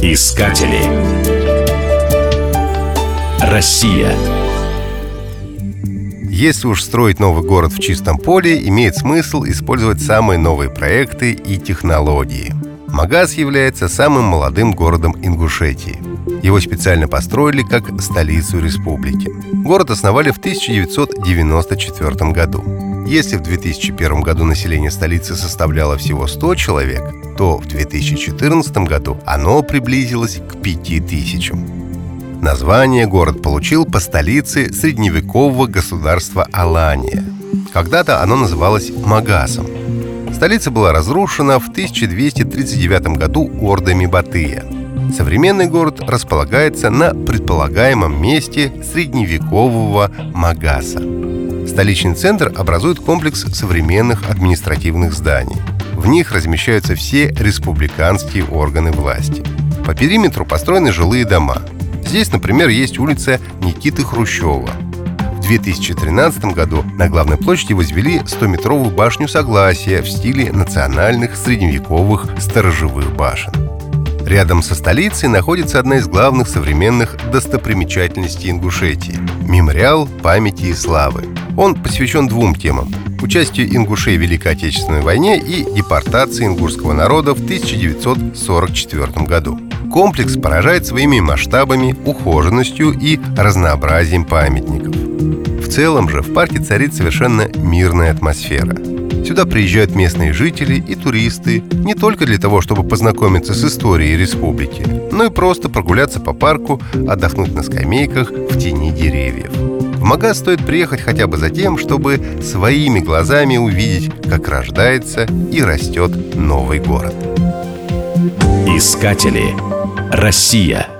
Искатели. Россия. Если уж строить новый город в чистом поле, имеет смысл использовать самые новые проекты и технологии. Магаз является самым молодым городом Ингушетии. Его специально построили как столицу республики. Город основали в 1994 году. Если в 2001 году население столицы составляло всего 100 человек, то в 2014 году оно приблизилось к 5000. Название город получил по столице средневекового государства Алания. Когда-то оно называлось Магасом. Столица была разрушена в 1239 году ордами Батыя. Современный город располагается на предполагаемом месте средневекового Магаса. Столичный центр образует комплекс современных административных зданий. В них размещаются все республиканские органы власти. По периметру построены жилые дома – Здесь, например, есть улица Никиты Хрущева. В 2013 году на главной площади возвели 100-метровую башню Согласия в стиле национальных средневековых сторожевых башен. Рядом со столицей находится одна из главных современных достопримечательностей Ингушетии – мемориал памяти и славы. Он посвящен двум темам – участию ингушей в Великой Отечественной войне и депортации ингушского народа в 1944 году. Комплекс поражает своими масштабами, ухоженностью и разнообразием памятников. В целом же в парке царит совершенно мирная атмосфера. Сюда приезжают местные жители и туристы не только для того, чтобы познакомиться с историей республики, но и просто прогуляться по парку, отдохнуть на скамейках в тени деревьев. В Магаз стоит приехать хотя бы за тем, чтобы своими глазами увидеть, как рождается и растет новый город. Искатели. Россия.